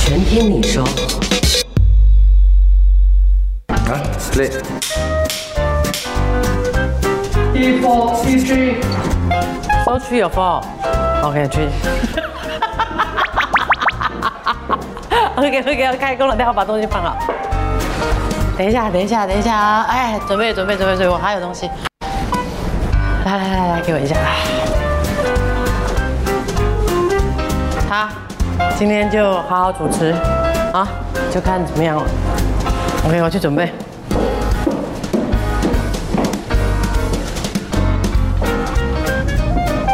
全听你说。啊，split。一 four 一 G，都去有 four。OK 去。OK OK 开工了，待会把东西放好。等一下，等一下，等一下啊！哎，准备准备准备准备，我还有东西。来来来来，给我一下。他今天就好好主持啊，就看怎么样了。OK，我去准备。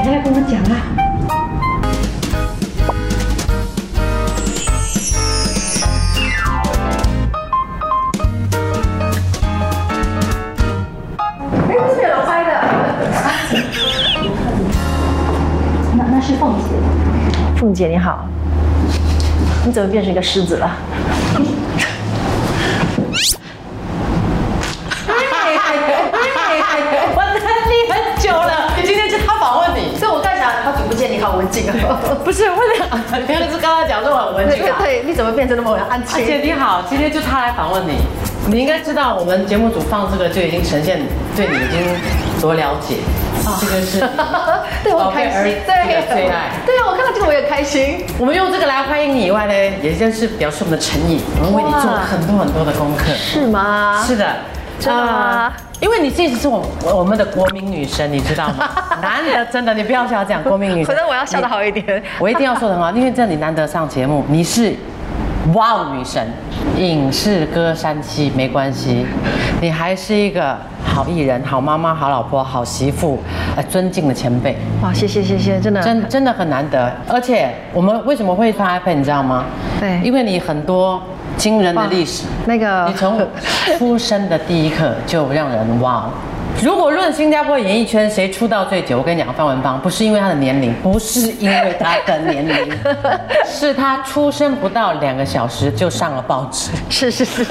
你来跟我讲啊。姐。你好，你怎么变成一个狮子了？我等你很久了，今天是他访问你，所以我刚想，好久不见，你好文静啊。不是 为了，原来是刚刚讲说我很文对静对，你怎么变成那么安静？姐？你好，今天就他来访问你，你应该知道我们节目组放这个就已经呈现对你已经多了解，这个是很开心，子的最爱。对啊，我看到这个我也开心。我们用这个来欢迎你以外呢，也就是表示我们的诚意，我们为你做了很多很多的功课。是吗？是的，真的吗呃因为你这次是我我们的国民女神，你知道吗？难得真的，你不要笑这样，国民女神。可能我要笑得好一点。我一定要说的很好，因为这你难得上节目，你是哇哦女神，影视歌山七没关系，你还是一个好艺人、好妈妈、好老婆、好媳妇，呃，尊敬的前辈，哇，谢谢谢谢，真的真真的很难得。而且我们为什么会发 iPad，你知道吗？对因为你很多惊人的历史。那个你从出生的第一刻就让人哇哦！如果论新加坡演艺圈谁出道最久，我跟你讲，范文芳不是因为他的年龄，不是因为他的年龄，是他出生不到两个小时就上了报纸，是是是，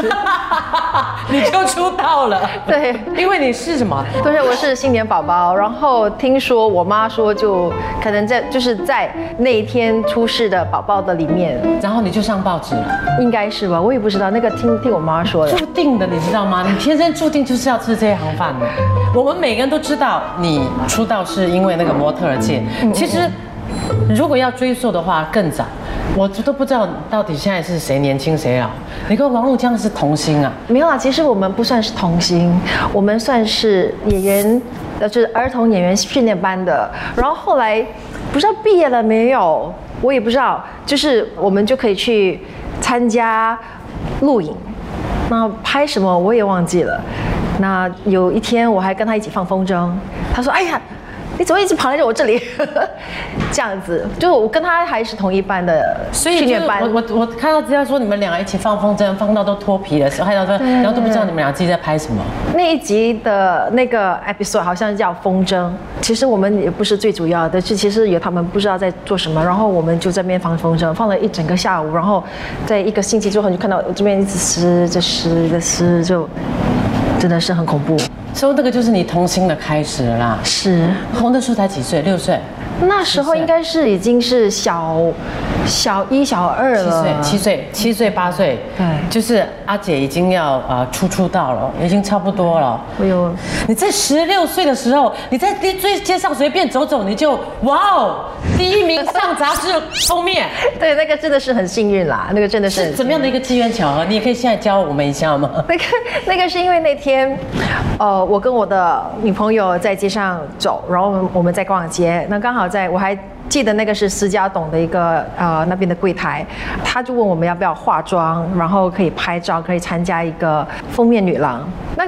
你就出道了。对。因为你是什么？对，我是新年宝宝，然后听说我妈说，就可能在就是在那一天出世的宝宝的里面，然后你就上报纸了，应该是吧？我也不知道，那个听听我妈说的。注定的，你知道吗？你天生注定就是要吃这一行饭的。我们每个人都知道，你出道是因为那个模特儿界，其实如果要追溯的话，更早。我都不知道到底现在是谁年轻谁老。你跟王璐江是童星啊？没有啊，其实我们不算是童星，我们算是演员，呃，就是儿童演员训练班的。然后后来不知道毕业了没有，我也不知道，就是我们就可以去参加录影，那拍什么我也忘记了。那有一天我还跟他一起放风筝，他说：“哎呀。”你怎么一直跑来我这里？这样子，就我跟他还是同一班的训练班。我我我看到资料说你们俩一起放风筝，放到都脱皮的时候，害到说，然后都不知道你们俩自己在拍什么。那一集的那个 episode 好像叫风筝，其实我们也不是最主要的，是其实有他们不知道在做什么，然后我们就在那边放风筝，放了一整个下午，然后在一个星期之后，你就看到我这边一直湿着湿着撕，就真的是很恐怖。所以那个就是你童心的开始了啦。是，红的时候才几岁？六岁。那时候应该是已经是小小一、小二七岁了，，七岁，七岁八岁，对就是阿姐已经要呃出出道了，已经差不多了。哎呦你在十六岁的时候，你在街最街上随便走走，你就哇哦，第一名上杂志封面，对那个真的是很幸运啦，那个真的是是怎么样的一个机缘巧合？你也可以现在教我们一下吗？那个那个是因为那天，呃，我跟我的女朋友在街上走，然后我们我们在逛街，那刚好在我还记得那个是私家董的一个呃那边的柜台，他就问我们要不要化妆，然后可以拍照，可以参加一个封面女郎。那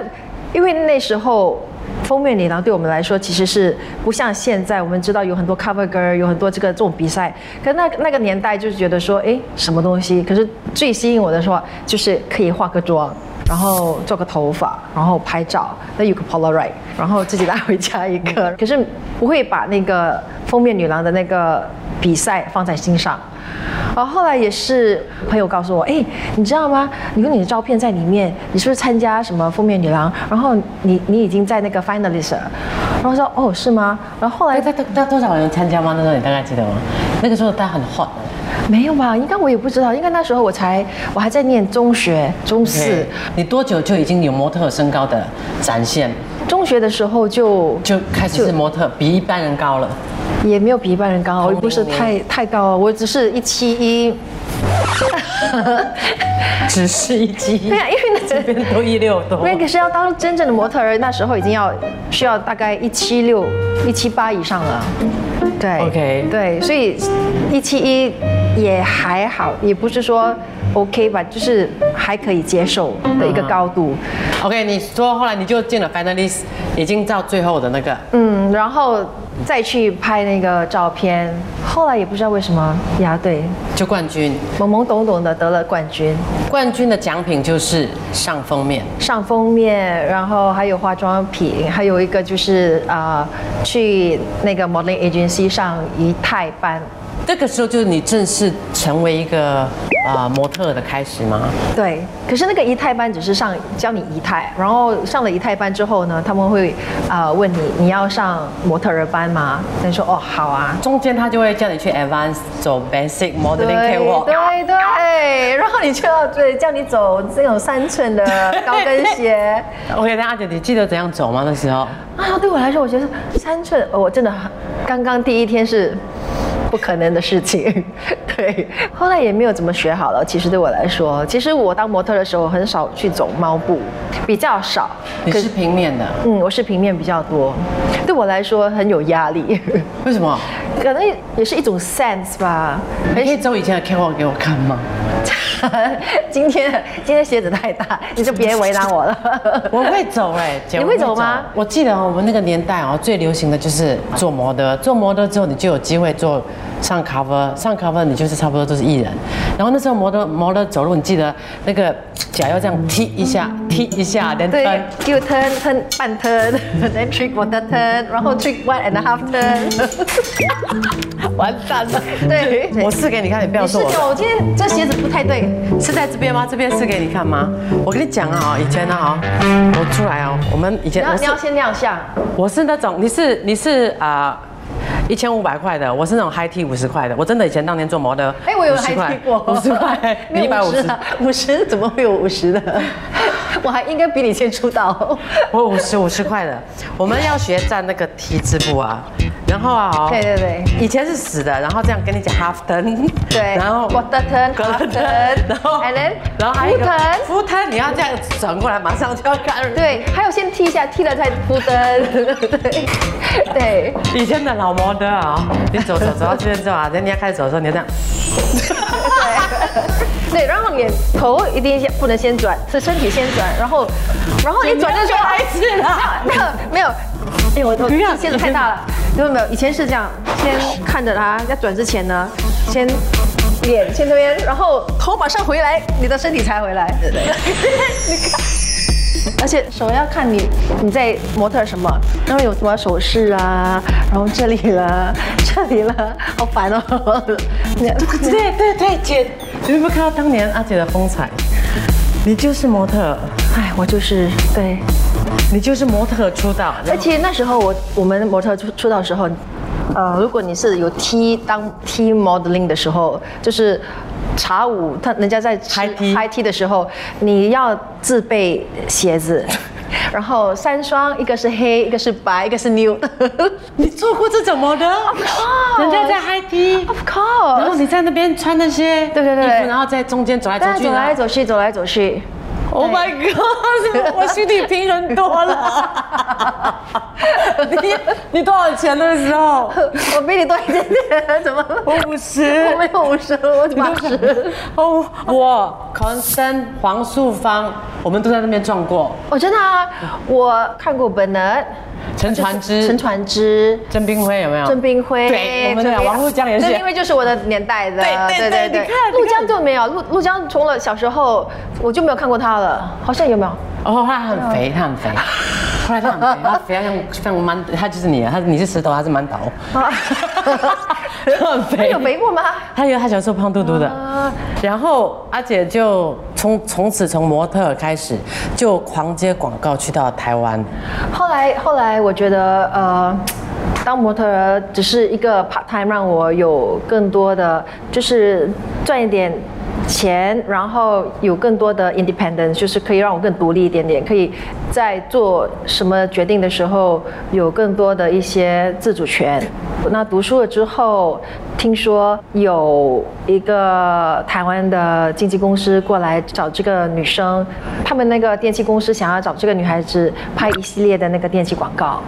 因为那时候。封面女郎对我们来说其实是不像现在，我们知道有很多 cover girl，有很多这个这种比赛。可那那个年代就是觉得说，哎，什么东西？可是最吸引我的说，就是可以化个妆，然后做个头发，然后拍照，那有个 Polaroid，然后自己带回家一个。可是不会把那个封面女郎的那个比赛放在心上。然后后来也是朋友告诉我，哎，你知道吗？你有你的照片在里面，你是不是参加什么封面女郎？然后你你已经在那个 finalist，了然后说哦是吗？然后后来那那那多少人参加吗？那时候你大概记得吗？那个时候他很 hot 的。没有吧？应该我也不知道，应该那时候我才我还在念中学中四你多久就已经有模特身高的展现？中学的时候就就开始是模特，比一般人高了。也没有比一般人高，我也不是太太高，我只是一七一。只是一七，对啊，因为那这边都一六多。那个是要当真正的模特儿，那时候已经要需要大概一七六、一七八以上了。对 OK 对，所以一七一也还好，也不是说 OK 吧，就是还可以接受的一个高度。OK，你说后来你就进了 finalist，已经到最后的那个。嗯，然后再去拍那个照片，后来也不知道为什么呀，对，就冠军，懵懵懂懂的得了冠军。冠军的奖品就是上封面。上封面，然后还有化妆品，还有一个就是啊、呃去那个 modeling agency 上仪态班。这个时候就是你正式成为一个啊、模特的开始吗？对，可是那个仪态班只是上教你仪态，然后上了仪态班之后呢，他们会啊、呃问你你要上模特儿班吗？那你说哦好啊。中间他就会叫你去 advance 走 basic modeling 对 catwalk。对对，然后你就要对叫你走这种三寸的高跟鞋。OK，那阿姐，你记得怎样走吗？那时候啊，对我来说，我觉得三寸，呃我真的很刚刚第一天是不可能的事情。对，后来也没有怎么学好了。其实对我来说，其实我当模特的时候很少去走猫步，比较少。你是平面的，嗯，我是平面比较多，对我来说很有压力，为什么？可能也是一种 sense 吧。你可以走以前的 catwalk 给我看吗？今天今天鞋子太大，你就别为难我了。我会走哎、姐你我会走吗我记得哦，我们那个年代哦，最流行的就是做模特，做模特之后你就有机会做上 cover，上 cover 你就是差不多都是艺人。然后那时候模特模特走路，你记得那个脚要这样踢一下，踢一下，连对蹬。，U turn turn 半 turn，then trick quarter turn，然后 trick one and a half turn。完蛋了。对，我试给你看，你不要说我的。我今天这鞋子不太对，是在这边吗？这边试给你看吗？我跟你讲啊，以前呢啊，我出来啊，我们以前你要先亮相。我是那种，你是你是啊。一千五百块的，我是那种 high T 五十块的。我真的以前当年做模特，哎，我有50还块踢过五十块，你一百五十，啊，五十怎么会有五十的？我还应该比你先出道。我五十五十块的。我们要学站那个 T 字步啊，然后啊，哦对对对，以前是死的，然后这样跟你讲 half turn，对然后 quarter turn quarter half turn，然后 and then 然后还有 full turn full turn，你要这样转过来，马上就要看。对，还有先踢一下，踢了再扑灯。对对，以前的老模特啊，你走走走到这边之后啊，人家开始走的时候，你要这样，对，然后你头一定先不能先转，是身体先转，然后，然后你转的时候，没 有没有，哎，我我不要鞋子太大了，有没有？以前是这样，先看着它，要转之前呢，先脸先这边，然后头马上回来，你的身体才回来，对不对？你看。而且首要看你你在模特什么，然后有什么手势啊，然后这里了，这里了，好烦哦。对对对，姐，你有没有看到当年阿姐的风采？你就是模特，哎，我就是对，你就是模特出道，而且那时候我我们模特出出道的时候，呃，如果你是有 T 当 T modeling 的时候，就是茶舞，他人家在吃 High tea high T 的时候，你要自备鞋子。然后三双，一个是黑，一个是白，一个是 new。你做过这种模的？人家在 T，Of 然后 course，然后你在那边穿那些对对对然后在中间走来走去，走来走去，走来走去。Oh my god！我心里平衡多了。你你多少钱那时候？我比你多一点点，怎么了？我五十。我没有五十，我八十。哦，我 Constant、黄素芳，我们都在那边撞过。哦，真的啊，我看过本能。陈传之、陈传之、郑冰辉有没有？郑冰辉，对，我们的王陆江也是。郑冰辉就是我的年代的，对对对，你看陆江就没有，陆陆江从了小时候我就没有看过他了，好像有没有？哦，他很肥，他很肥。后来他很肥，他肥像像馒，他就是你，他你是石头，他是馒头。他很肥。他有肥过吗？他有，他小时候胖嘟嘟的。然后阿姐就从从此从模特开始就狂接广告去到台湾。后来后来我觉得呃，当模特只是一个 part time，让我有更多的就是赚一点。钱，然后有更多的 independence，就是可以让我更独立一点点，可以在做什么决定的时候有更多的一些自主权。那读书了之后，听说有一个台湾的经纪公司过来找这个女生，他们那个电器公司想要找这个女孩子拍一系列的那个电器广告，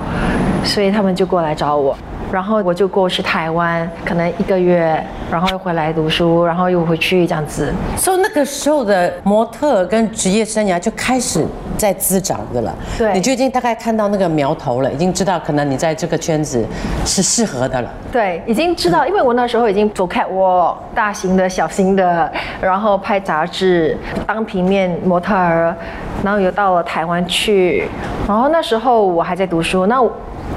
所以他们就过来找我。然后我就过去台湾，可能一个月，然后又回来读书，然后又回去这样子。所以那个时候的模特跟职业生涯就开始在滋长的了。对，你就已经大概看到那个苗头了，已经知道可能你在这个圈子是适合的了。对，已经知道，因为我那时候已经走开我大型的、小型的，然后拍杂志、当平面模特儿，然后又到了台湾去，然后那时候我还在读书，那。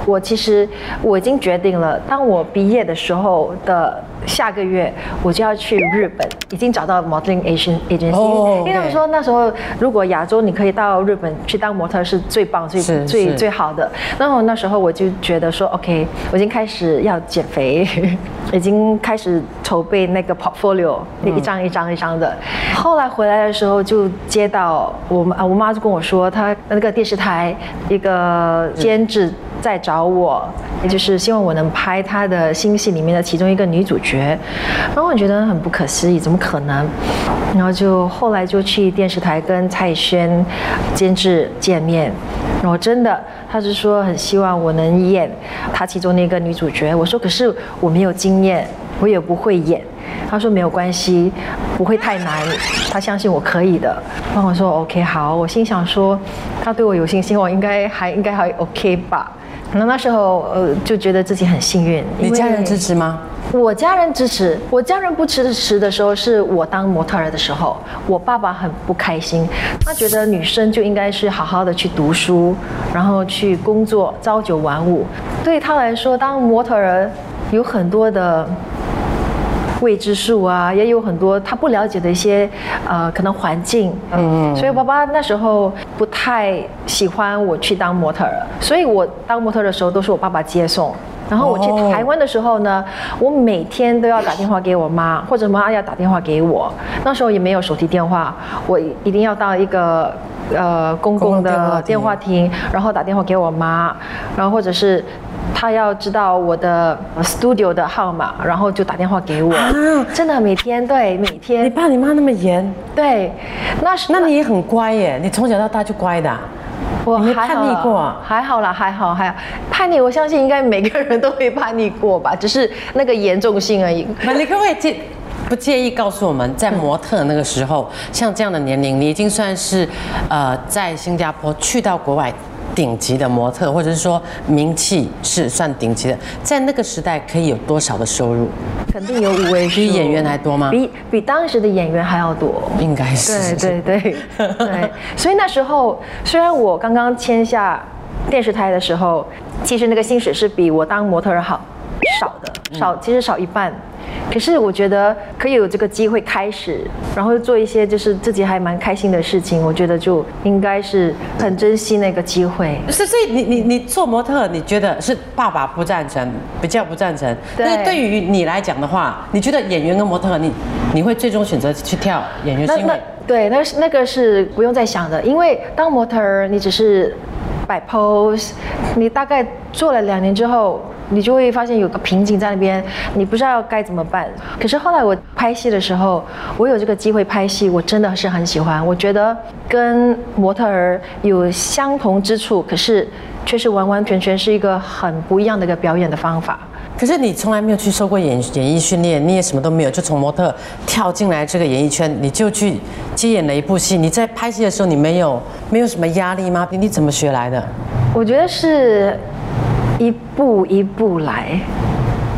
我其实我已经决定了，当我毕业的时候的下个月，我就要去日本，已经找到 modeling agency agency。因为他们说那时候如果亚洲你可以到日本去当模特是最棒、最最最好的。然后那时候我就觉得说，OK，我已经开始要减肥，已经开始筹备那个 portfolio，一张一张一张的。后来回来的时候就接到我啊，我妈就跟我说，她那个电视台一个监制。在找我，也就是希望我能拍他的新戏里面的其中一个女主角，觉然后我觉得很不可思议，怎么可能？然后就后来就去电视台跟蔡轩监制见面，然后真的他是说很希望我能演他其中那个女主角，我说可是我没有经验，我也不会演。他说没有关系，不会太难，他相信我可以的。然后我说 OK 好，我心想说他对我有信心，我应该还应该还 OK 吧。那那时候，呃，就觉得自己很幸运。你家人支持吗？我家人支持。我家人不支持的时候，是我当模特儿的时候，我爸爸很不开心。他觉得女生就应该是好好的去读书，然后去工作，朝九晚五。对他来说，当模特儿有很多的。未知数啊，也有很多他不了解的一些，呃，可能环境，嗯，所以爸爸那时候不太喜欢我去当模特儿，所以我当模特的时候都是我爸爸接送。然后我去台湾的时候呢，我每天都要打电话给我妈，或者妈要打电话给我。那时候也没有手提电话，我一定要到一个呃公共的电话亭，然后打电话给我妈，然后或者是。他要知道我的 studio 的号码，然后就打电话给我。真的每天对每天。你爸你妈那么严？对，那是那你也很乖耶，你从小到大就乖的。我没叛逆过，还好啦，还好，还好。叛逆，我相信应该每个人都会叛逆过吧，只是那个严重性而已。那你可不可以介不介意告诉我们，在模特那个时候，像这样的年龄，你已经算是呃在新加坡去到国外。顶级的模特，或者是说名气是算顶级的，在那个时代可以有多少的收入？肯定有五位数，比演员还多吗？比比当时的演员还要多，应该是。对对对 对，所以那时候虽然我刚刚签下电视台的时候，其实那个薪水是比我当模特好少的，少其实少一半。可是我觉得可以有这个机会开始，然后做一些就是自己还蛮开心的事情，我觉得就应该是很珍惜那个机会。是，所以你你你做模特，你觉得是爸爸不赞成，比较不赞成。对。对于你来讲的话，你觉得演员跟模特，你你会最终选择去跳演员？那那对，那是那个是不用再想的，因为当模特儿，你只是摆 pose，你大概做了两年之后。你就会发现有个瓶颈在那边，你不知道该怎么办。可是后来我拍戏的时候，我有这个机会拍戏，我真的是很喜欢。我觉得跟模特儿有相同之处，可是却是完完全全是一个很不一样的一个表演的方法。可是你从来没有去受过演演艺训练，你也什么都没有，就从模特跳进来这个演艺圈，你就去接演了一部戏。你在拍戏的时候，你没有没有什么压力吗？你你怎么学来的？我觉得是一步一步来，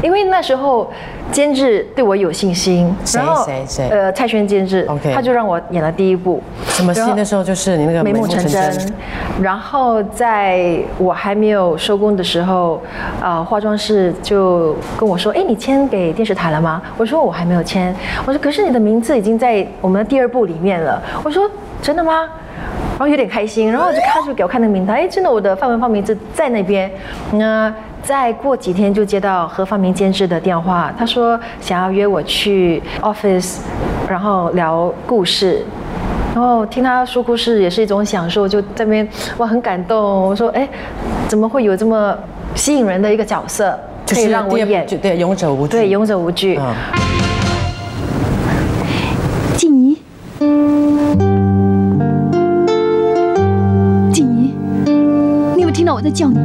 因为那时候监制对我有信心，谁谁谁呃，蔡轩监制 OK 他就让我演了第一部。什么戏那时候就是你那个眉目成真。然后在我还没有收工的时候，呃，化妆师就跟我说：“哎，你签给电视台了吗？”我说：“我还没有签。”我说：“可是你的名字已经在我们的第二部里面了。”我说：“真的吗？”然后有点开心，然后就看就给我看那个名单，哎，真的我的范文芳名字在那边。那再过几天就接到何方明监制的电话，他说想要约我去 office，然后聊故事。然后听他说故事也是一种享受，就在那边哇很感动。我说哎，怎么会有这么吸引人的一个角色可以让我演？对，勇者无惧。对，勇者无惧。嗯，在叫你啊？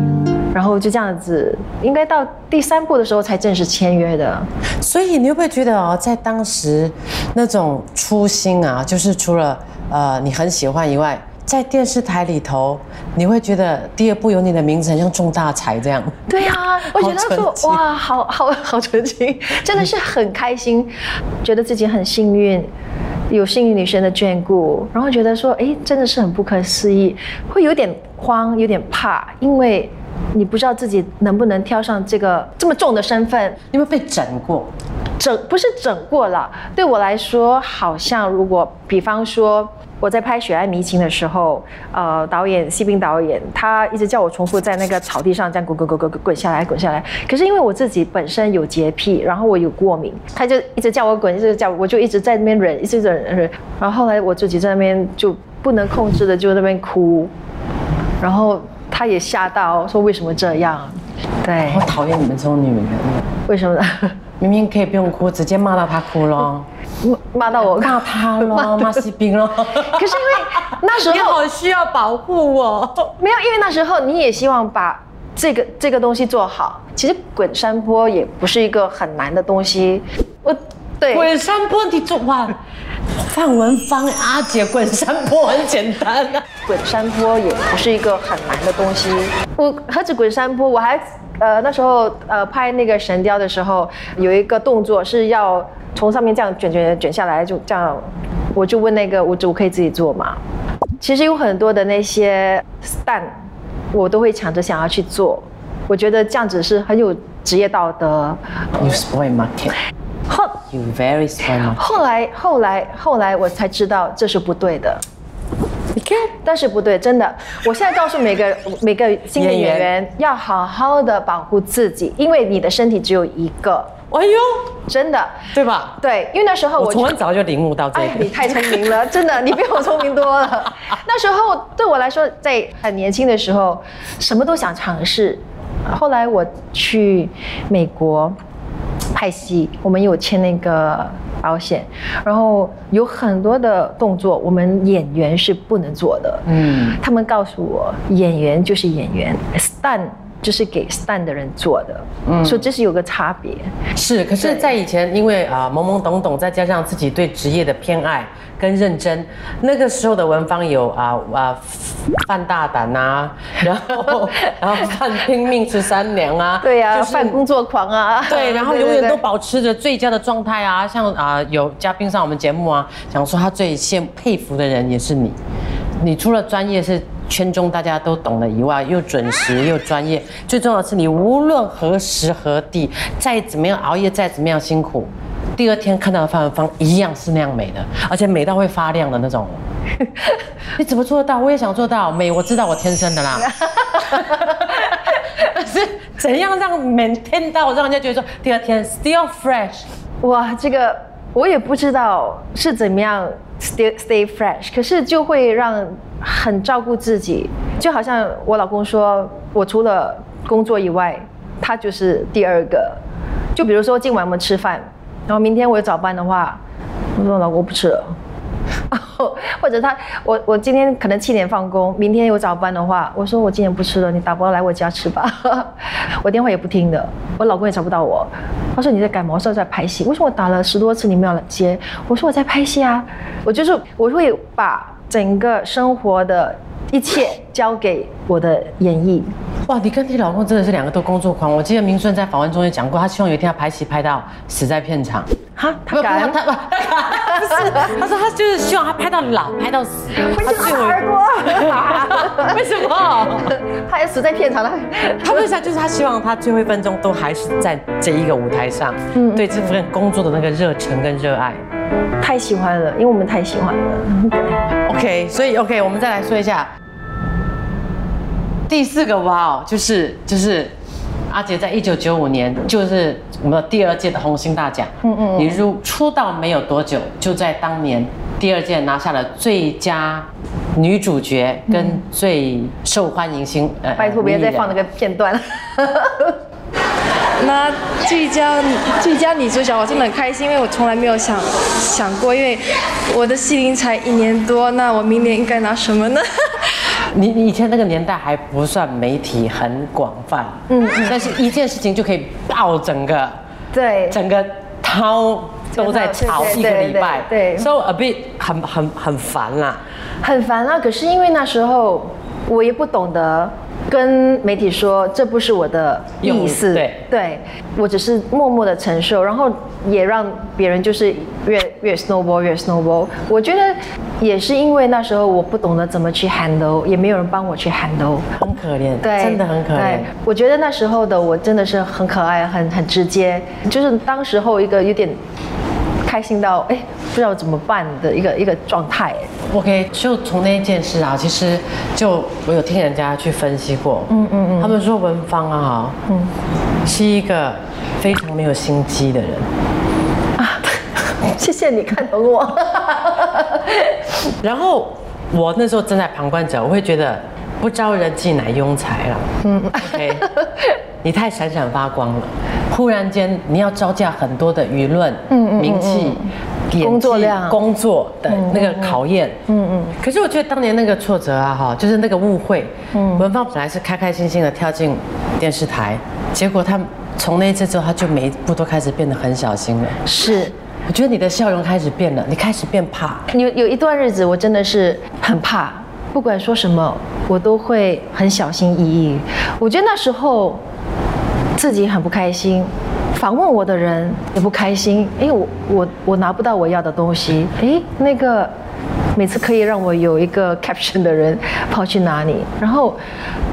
然后就这样子，应该到第三部的时候才正式签约的。所以你会不会觉得哦，在当时那种初心啊，就是除了呃你很喜欢以外，在电视台里头，你会觉得第二部有你的名字，很像中大财这样。对啊，我觉得说哇，好好好纯情，真的是很开心，觉得自己很幸运。有幸运女神的眷顾，然后觉得说，哎，真的是很不可思议，会有点慌，有点怕，因为你不知道自己能不能挑上这个这么重的身份。你有没有被整过？整不是整过了，对我来说，好像如果比方说我在拍《血爱迷情》的时候，呃，导演西滨导演他一直叫我重复在那个草地上这样滚滚滚滚滚下来滚下来，可是因为我自己本身有洁癖，然后我有过敏，他就一直叫我滚，一直叫我，就一直在那边忍，一直忍忍忍，然后后来我自己在那边就不能控制的就在那边哭，然后他也吓到说为什么这样？对我，讨厌你们这种女人，为什么呢？明明可以不用哭，直接骂到她哭咯，骂到我骂他咯，骂西兵咯。可是因为那时候你候好需要保护我。没有，因为那时候你也希望把这个这个东西做好。其实滚山坡也不是一个很难的东西，我对滚山坡，你做哇？范文芳阿姐滚山坡很简单啊。滚山坡也不是一个很难的东西。我何止滚山坡，我还呃那时候呃拍那个神雕的时候，有一个动作是要从上面这样卷卷卷下来，就这样，我就问那个舞者，我可以自己做吗？其实有很多的那些 stand，我都会抢着想要去做。我觉得这样子是很有职业道德。You spoil market. 后 You very spoil market. 后来后来后来我才知道这是不对的。但是不对，真的。我现在告诉每个 每个新的演员，要好好的保护自己，因为你的身体只有一个，哎呦，真的。对吧？对，因为那时候我我从很早就领悟到这 哎，你。太聪明了，真的，你比我聪明多了。那时候对我来说，在很年轻的时候，什么都想尝试。后来我去美国拍戏，我们有签那个保险，然后有很多的动作，我们演员是不能做的。嗯，他们告诉我，演员就是演员，stand 就是给 stand 的人做的，嗯，所以这是有个差别。是。可是，在以前，因为啊、懵懵懂懂，再加上自己对职业的偏爱跟认真，那个时候的文芳有啊啊 犯大胆呐、然后 然后犯拼命十三娘啊，对呀、就是犯工作狂啊，对，然后永远都保持着最佳的状态啊，像啊、有嘉宾上我们节目啊，讲说他最羡佩服的人也是你，你除了专业是圈中大家都懂的以外，又准时又专业，最重要的是你无论何时何地，再怎么样熬夜，再怎么样辛苦。第二天看到的范文芳一样是那样美的，而且美到会发亮的那种。你怎么做得到？我也想做到美，我知道我天生的啦。但 是怎样让 maintain 到让人家觉得说第二天 still fresh？哇，这个我也不知道是怎么样 still stay fresh，可是就会让很照顾自己，就好像我老公说，我除了工作以外。他就是第二个。就比如说今晚我们吃饭，然后明天我有早班的话，我说老公不吃了。或者他，我我今天可能七点放工，明天有早班的话，我说我今天不吃了，你打包来我家吃吧。我电话也不听的，我老公也找不到我。他说你在干嘛？我说在拍戏。为什么我打了十多次你没有来接？我说我在拍戏啊。我就是我会把整个生活的一切交给我的演绎。哇，你跟你老公真的是两个都工作狂。我记得明顺在访问中也讲过，他希望有一天要拍戏拍到死在片场。哈，不不，他敢？他不，不是，他说他就是希望他拍到老，拍到死。他最后耳朵，为什么？他也死在片场了。他为啥？就是他希望他最后一分钟都还是在这一个舞台上，对这份工作的那个热忱跟热爱。太喜欢了，因为我们太喜欢了。对，OK，所以 OK，我们再来说一下第四个哇哦，就是就是阿杰在一九九五年，就是我们的第二届的红星大奖。嗯嗯，你入出道没有多久，就在当年第二届拿下了最佳女主角跟最受欢迎星。呃拜托，别再放那个。个片段了。那最佳最佳女主角，我真的很开心，因为我从来没有想想过，因为我的戏龄才一年多，那我明年应该拿什么呢？你你以前那个年代还不算媒体很广泛，嗯，但是一件事情就可以爆整个。对，整个涛都在吵一个礼拜，对对对对，so a bit 很很很烦啦。很烦啊。可是因为那时候我也不懂得跟媒体说这不是我的意思，对对我只是默默的承受，然后也让别人就是越越 snowball 越 snowball。我觉得也是因为那时候我不懂得怎么去 handle，也没有人帮我去 handle。很可怜，对，真的很可怜。我觉得那时候的我真的是很可爱，很很直接，就是当时候一个有点开心到哎不知道怎么办的一个一个状态。OK，就从那一件事啊，其实就我有听人家去分析过，嗯嗯嗯，他们说文芳啊，嗯，是一个非常没有心机的人。谢谢你看懂我。然后我那时候正在旁观者，我会觉得不招人忌乃庸才了。嗯，OK，你太闪闪发光了，忽然间你要招架很多的舆论、名气、工作量工作的那个考验。嗯嗯。可是我觉得当年那个挫折啊，哈，就是那个误会。嗯。文芳本来是开开心心的跳进电视台，结果他从那一次之后，他就每一步都开始变得很小心了。是我觉得你的笑容开始变了，你开始变怕。有有一段日子，我真的是很怕，不管说什么，我都会很小心翼翼。我觉得那时候自己很不开心，访问我的人也不开心，因为我我我拿不到我要的东西，诶，那个。每次可以让我有一个 caption 的人跑去哪里，然后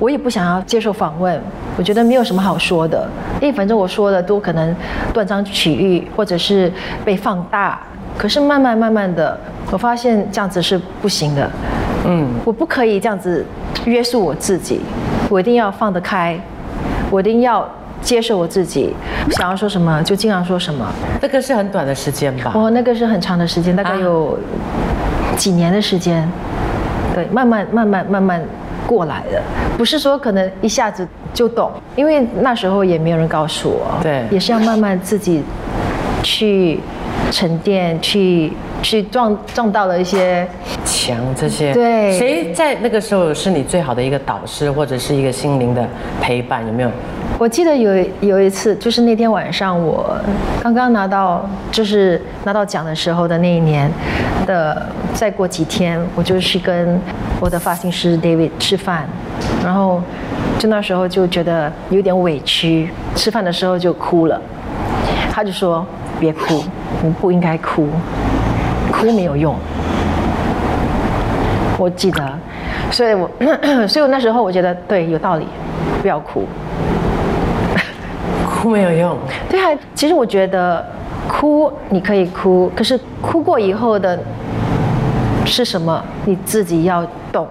我也不想要接受访问，我觉得没有什么好说的，因为反正我说的都可能断章取义，或者是被放大。可是慢慢慢慢的，我发现这样子是不行的，嗯，我不可以这样子约束我自己，我一定要放得开，我一定要接受我自己，想要说什么就尽量说什么。这个是很短的时间吧？哦，那个是很长的时间，大概有几年的时间，对，慢慢慢慢慢慢过来的，不是说可能一下子就懂，因为那时候也没有人告诉我，对。也是要慢慢自己去沉淀，去去撞撞到了一些，墙这些，对谁在那个时候是你最好的一个导师，或者是一个心灵的陪伴？有没有？我记得有有一次，就是那天晚上我刚刚拿到就是拿到奖的时候的那一年的，再过几天我就去跟我的发型师 David 吃饭，然后就那时候就觉得有点委屈，吃饭的时候就哭了，他就说别哭，你不应该哭，哭没有用。我记得，所以我 所以我那时候我觉得对有道理，不要哭。哭没有用，对啊，其实我觉得哭你可以哭，可是哭过以后的是什么，你自己要懂。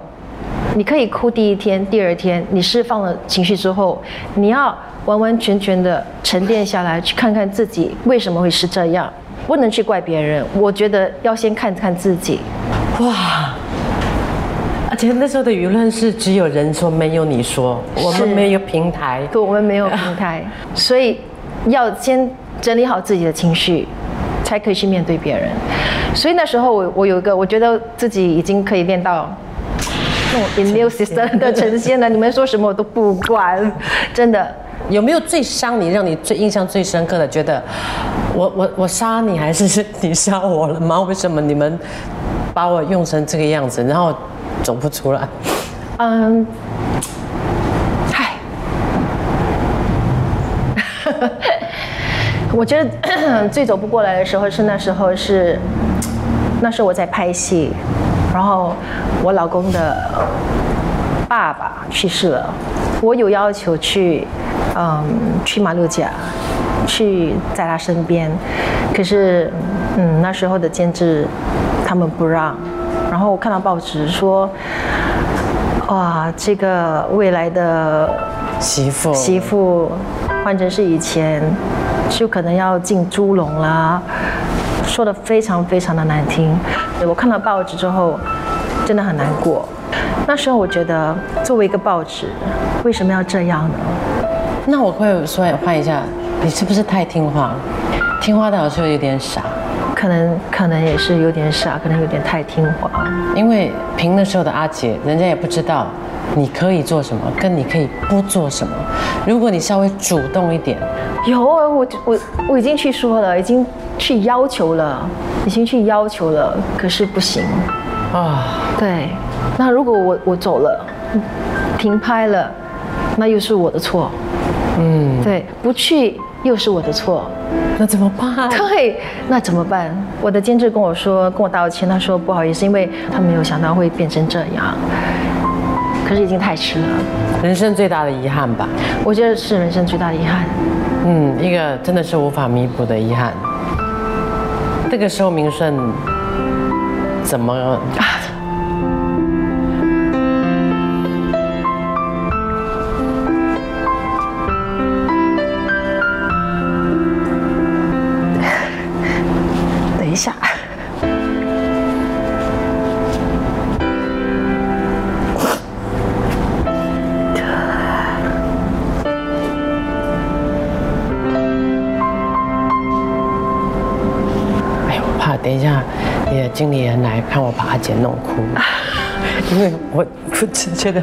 你可以哭第一天、第二天，你释放了情绪之后，你要完完全全的沉淀下来，去看看自己为什么会是这样，不能去怪别人。我觉得要先看看自己。哇！而，且那时候的舆论是只有人说，没有你说，我们没有平台。对，我们没有平台，所以要先整理好自己的情绪，才可以去面对别人。所以那时候我我有一个，我觉得自己已经可以练到那种 immune system 的呈现了。你们说什么我都不管，真的。有没有最伤你、让你最印象最深刻的？觉得我我我杀你，还是是你杀我了吗？为什么你们把我用成这个样子，然后走不出来？嗯，嗨，我觉得最走不过来的时候是那时候是，那时候我在拍戏，然后我老公的爸爸去世了，我有要求去，嗯，去马六甲，去在他身边，可是，嗯，那时候的监制他们不让，然后我看到报纸说。哇，这个未来的媳妇媳妇换成是以前，就可能要进猪笼啦，说的非常非常的难听。我看到报纸之后，真的很难过。那时候我觉得，作为一个报纸，为什么要这样呢？那我会说换一下，你是不是太听话？听话的好像有点傻。可能可能也是有点傻，可能有点太听话。因为凭的时候的阿杰，人家也不知道你可以做什么，跟你可以不做什么。如果你稍微主动一点，有啊，我我我已经去说了，已经去要求了，已经去要求了，可是不行啊。对，那如果我我走了，停拍了，那又是我的错。嗯，对，不去又是我的错。那怎么办？对，那怎么办？我的监制跟我说，跟我道歉，他说不好意思，因为他没有想到会变成这样。可是已经太迟了，人生最大的遗憾吧？我觉得是人生最大的遗憾。嗯，一个真的是无法弥补的遗憾。那个时候明顺怎么？等经理人来看我把阿姐弄哭，因为我我只觉得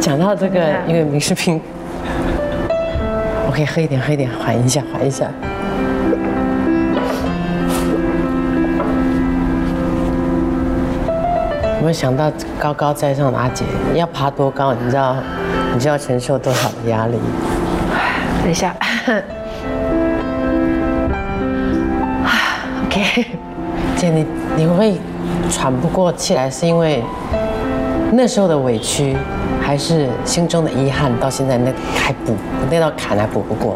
讲到这个，因为明视频，我可以喝一点，喝一点，缓一下，缓一下。有没有想到高高在上的阿姐要爬多高？你知道，你就要承受多少的压力？等一下。姐，你你会喘不过气来，是因为那时候的委屈，还是心中的遗憾？到现在那还补那道坎还补不过？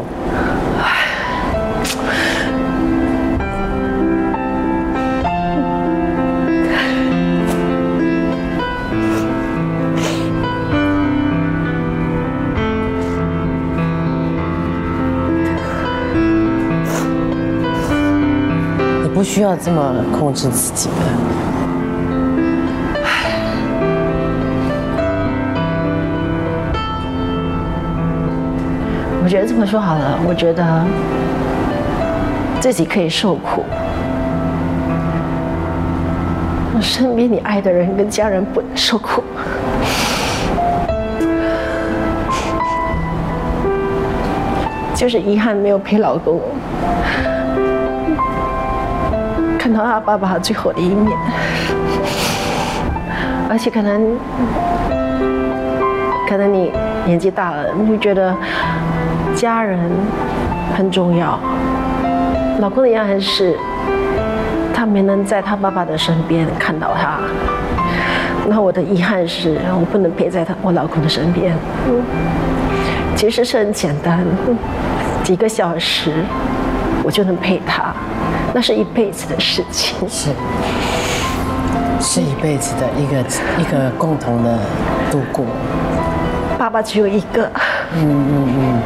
不需要这么控制自己的。我觉得这么说好了，我觉得自己可以受苦，我身边你爱的人跟家人不能受苦。就是遗憾没有陪老公。看到他爸爸最后的一面，而且可能，可能你年纪大了，你就觉得家人很重要。老公的遗憾是，他没能在他爸爸的身边看到他。那我的遗憾是我不能陪在他我老公的身边。其实是很简单，几个小时我就能陪他。那是一辈子的事情，是，是一辈子的一个一个共同的度过。爸爸只有一个。嗯嗯嗯。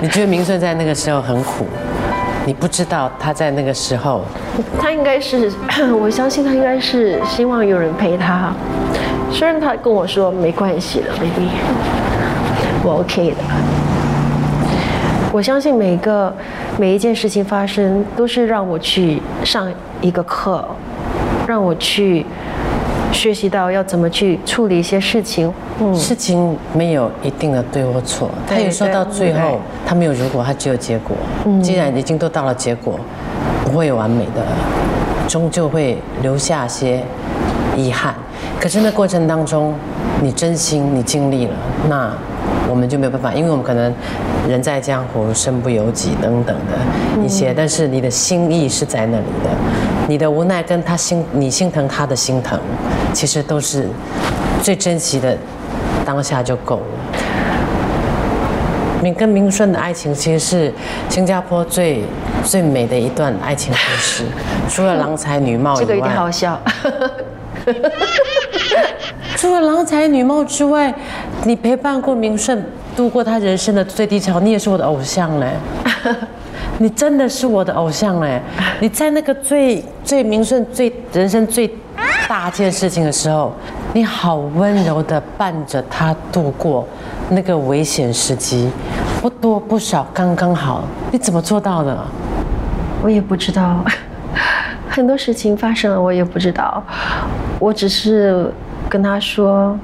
你觉得明顺在那个时候很苦，你不知道他在那个时候，他应该是，我相信他应该是希望有人陪他。虽然他跟我说没关系的，baby，我 OK 的。我相信每个每一件事情发生，都是让我去上一个课，让我去学习到要怎么去处理一些事情。嗯，事情没有一定的对或错，他有时候到最后，他没有如果，他只有结果。既然已经都到了结果，不会有完美的，终究会留下些遗憾。可是那过程当中，你真心你尽力了，那我们就没有办法，因为我们可能人在江湖，身不由己等等的一些，但是你的心意是在那里的，你的无奈跟他心，你心疼他的心疼，其实都是最珍惜的当下就够了。明跟明顺的爱情其实是新加坡最最美的一段爱情故事，除了郎才女貌以外，这个有点好笑。除了郎才女貌之外，你陪伴过明顺度过他人生的最低潮，你也是我的偶像嘞。你真的是我的偶像嘞！你在那个最最明顺、最人生最大件事情的时候，你好温柔的伴着他度过那个危险时机，不多不少，刚刚好。你怎么做到的？我也不知道，很多事情发生了，我也不知道。我只是跟他说，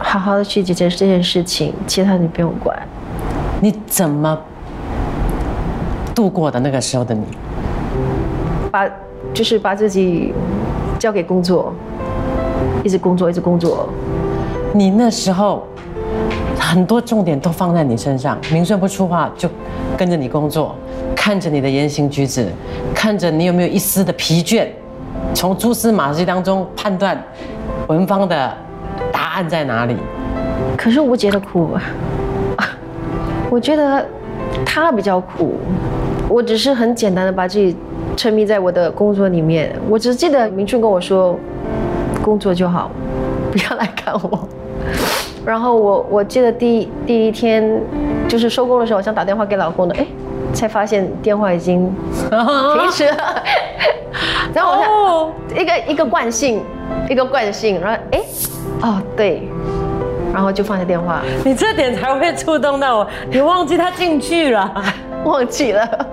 好好的去解决这件事情，其他你不用管。你怎么度过的那个时候的你？把就是把自己交给工作，一直工作，一直工作。你那时候很多重点都放在你身上，明顺不出话就跟着你工作，看着你的言行举止，看着你有没有一丝的疲倦，从蛛丝马迹当中判断文芳的答案在哪里。可是我觉得苦，我觉得他比较苦。我只是很简单的把自己沉迷在我的工作里面。我只记得明顺跟我说，工作就好，不要来看我。然后我我记得第一第一天就是收工的时候，我想打电话给老公的，哎，才发现电话已经停止了。然后我哦想一个一个惯性，一个惯性，然后哎，哦对，然后就放下电话，你这点才会触动到我，你忘记他进去了，忘记了，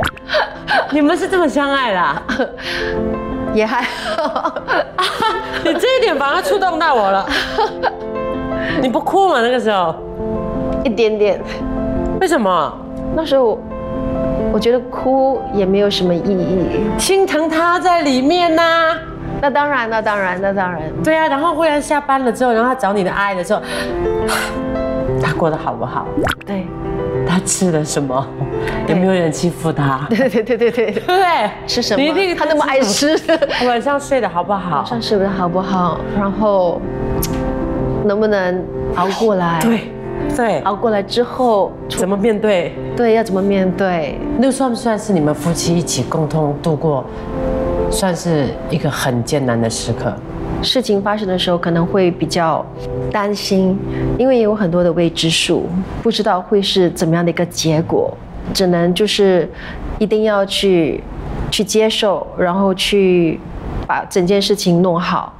你们是这么相爱啦啊、也还好。你这一点反而触动到我了。你不哭吗？那个时候？一点点。为什么？那时候我觉得哭也没有什么意义。心疼他在里面呐、那当然，那当然，那当然。对啊，然后忽然下班了之后，然后他找你的爱的时候，他过得好不好？对，他吃了什么？有没有人欺负他？对对对对对。对不对？吃什么你一定？他那么爱吃，晚上睡得好不好？晚上睡得好不好？然后能不能熬过来？，对对，熬过来之后，怎么面对？对要怎么面对？那算不算是你们夫妻一起共同度过，算是一个很艰难的时刻？事情发生的时候可能会比较担心，因为也有很多的未知数，不知道会是怎么样的一个结果，只能就是一定要去去接受，然后去把整件事情弄好。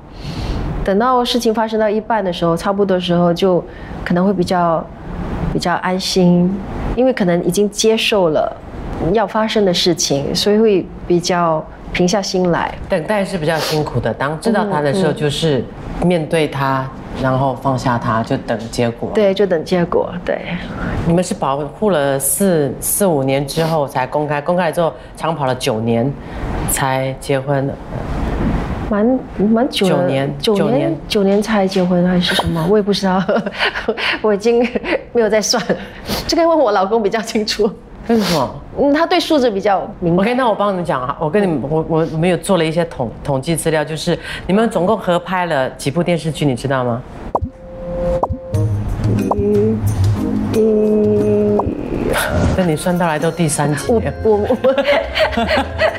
等到事情发生到一半的时候，差不多的时候就可能会比较比较安心，因为可能已经接受了要发生的事情，所以会比较平下心来。等待是比较辛苦的，当知道他的时候，就是面对他，然后放下他，就等结果。，对，就等结果。对，你们是保护了四四五年之后才公开，公开之后长跑了九年才结婚的。蛮蛮久年九年九年，九年才结婚还是什么？我也不知道，我已经没有在算，这个问我老公比较清楚。为什么嗯，他对数字比较敏感。？OK，那我帮你们讲啊，我跟你们，我我我们有做了一些统统计资料，就是你们总共合拍了几部电视剧，你知道吗？嗯，跟你算到来都第三集我，我我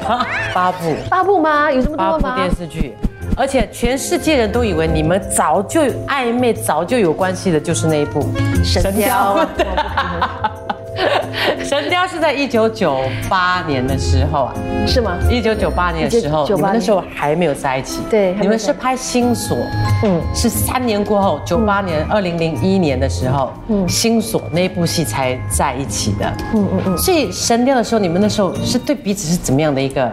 八部。八部吗？有这么八部多吗？电视剧，而且全世界人都以为你们早就暧昧、早就有关系的，就是那一部《神雕啊 神雕是在一九九八年的时候啊，是吗？一九九八年的时候，1998你们那时候还没有在一起。对你们是拍《星锁》，嗯嗯，是三年过后，九八年、二零零一年的时候，嗯，《星锁》那部戏才在一起的。嗯嗯嗯。所以神雕的时候，你们那时候是对彼此是怎么样的一个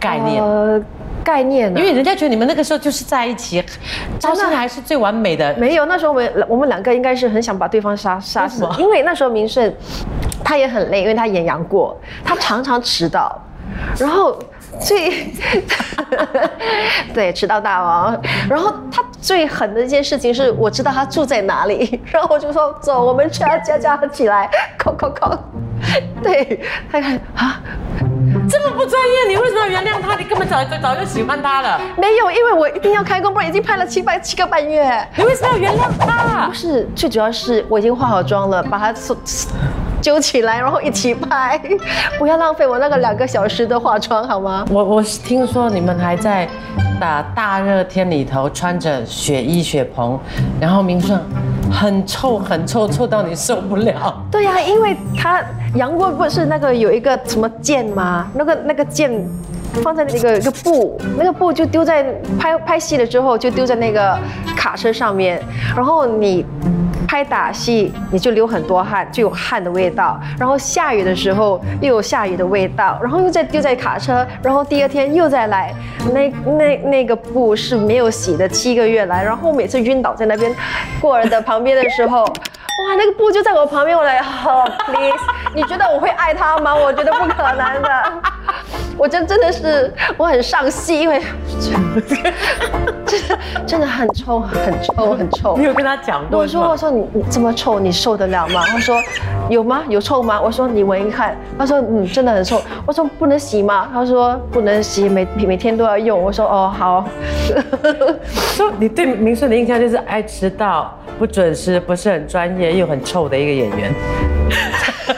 概念？呃，概念呢、因为人家觉得你们那个时候就是在一起，招生还是最完美的。没有，那时候我们我们两个应该是很想把对方杀杀死。为，因为那时候明顺他也很累，因为他演杨过，他常常迟到，然后最 对迟到大王，然后他最狠的一件事情是我知道他住在哪里，然后我就说走，我们去他家叫他起来，扣扣扣，对他看啊。这么不专业，你为什么要原谅他？你根本早就早就喜欢他了，没有，因为我一定要开工，不然已经拍了七百七个半月。你为什么要原谅他不？是，最主要是我已经化好妆了，把它揪揪起来，然后一起拍，不要浪费我那个两个小时的化妆，好吗？我我是听说你们还在打大热天里头穿着雪衣雪蓬，然后明顺很臭很臭，臭到你受不了。对呀、因为他杨过不是那个有一个什么剑吗？那个那个剑放在那个一个布，那个布就丢在拍拍戏了之后就丢在那个卡车上面，然后你。拍打戏你就流很多汗，就有汗的味道。然后下雨的时候又有下雨的味道，然后又再丢在卡车，然后第二天又再来。那 那那个布是没有洗的，七个月来，然后每次晕倒在那边过儿的旁边的时候，哇，那个布就在我旁边，我来，哦，please，你觉得我会爱他吗？我觉得不可能的。我真真的是我很上戏，因为 真的真的很臭，很臭，很臭你。有跟他讲过我说我？说你你这么臭，你受得了吗？他说有吗？有臭吗？我说你闻一看。他说嗯，真的很臭。我说不能洗吗？他说不能洗，每每天都要用。我说哦好。说你对明顺的印象就是爱迟到、不准时、不是很专业又很臭的一个演员。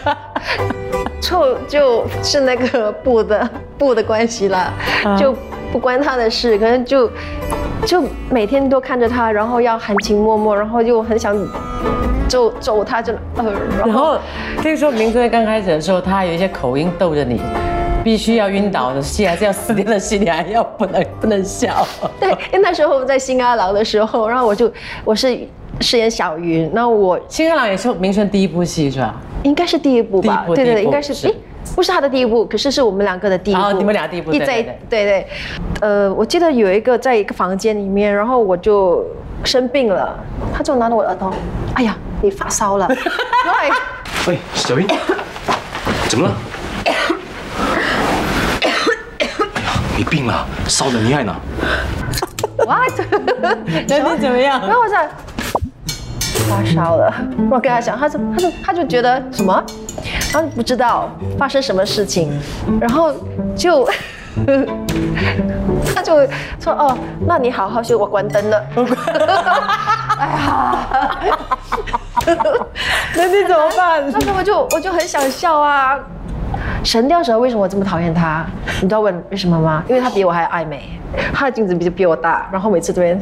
臭就是那个布的布的关系啦，就不关他的事，可能就就每天都看着他，然后要含情脉脉，然后又很想揍揍他，就呃，然后听说明哥刚开始的时候，他有一些口音逗着你。必须要晕倒的戏，还是要死掉的戏，你还要不能不能笑。对，因为那时候在新阿郎的时候，然后我就我是饰演小云，那我新二郎也是明顺第一部戏是吧？应该是第一部吧？部对对应该是是诶，不是他的第一部，可是是我们两个的第一部。哦你们俩第一部一在对对对对，呃，我记得有一个在一个房间里面，然后我就生病了，他就拿着我的耳朵，哎呀，你发烧了，喂，喂，小云，怎么了？哎呀，你病了，烧得厉害呢。what？那你怎么样？然后我在发烧了，我跟他讲，他说他就他就觉得什么，然后不知道发生什么事情，然后就 他就说哦，那你好好休，我关灯了。哎呀，那你怎么办？那我就我就很想笑啊。神雕时候为什么我这么讨厌他？你知道问为什么吗？因为他比我还爱美，他的镜子比比我大，然后每次这边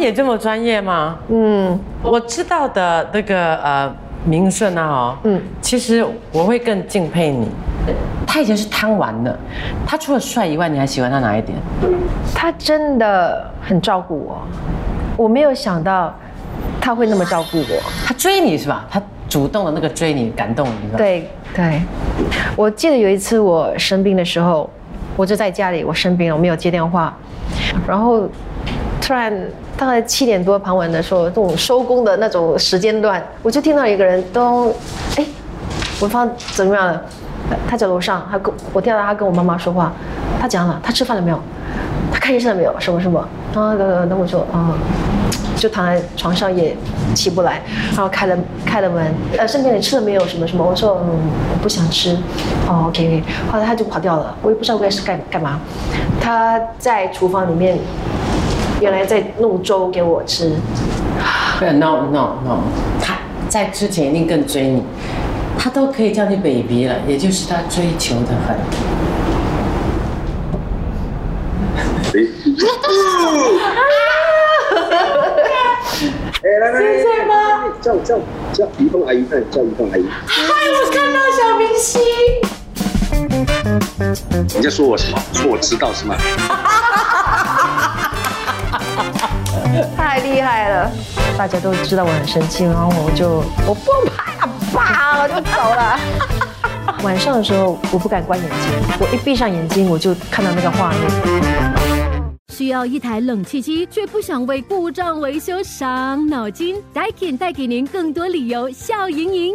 也这么专业吗？嗯，我知道的那个呃明顺啊，哦，嗯，其实我会更敬佩你。他以前是贪玩的，他除了帅以外，你还喜欢他哪一点？他真的很照顾我，我没有想到他会那么照顾我。他追你是吧？他主动的那个追你，感动你是吧？，对对，我记得有一次我生病的时候，我就在家里，我生病了，我没有接电话，然后突然大概七点多傍晚的时候，这种收工的那种时间段，我就听到一个人都，哎，文芳怎么样了？他在楼上，他跟我听到他跟我妈妈说话，他讲了，他吃饭了没有？他看医生了没有？什么什么？啊，等等，我说啊。就躺在床上也起不来，然后开了开了门，呃，身边你吃了没有？什么什么？我说嗯，我不想吃。哦，OK，后来他就跑掉了，我也不知道该是干干嘛。他在厨房里面，原来在弄粥给我吃。不要 no no no，他在之前一定更追你，他都可以叫你 baby 了，也就是他追求的很。哎，来来来，叫叫叫于凤阿姨，看叫于凤阿姨。嗨，我看到小明星。你在说我什么？说我知道是吗？太厉害了！大家都知道我很生气，然后我就我不怕了，啪，我就走了。晚上的时候我不敢关眼睛，我一闭上眼睛我就看到那个画面。需要一台冷气机，却不想为故障维修伤脑筋？Daikin 带给您更多理由笑盈盈。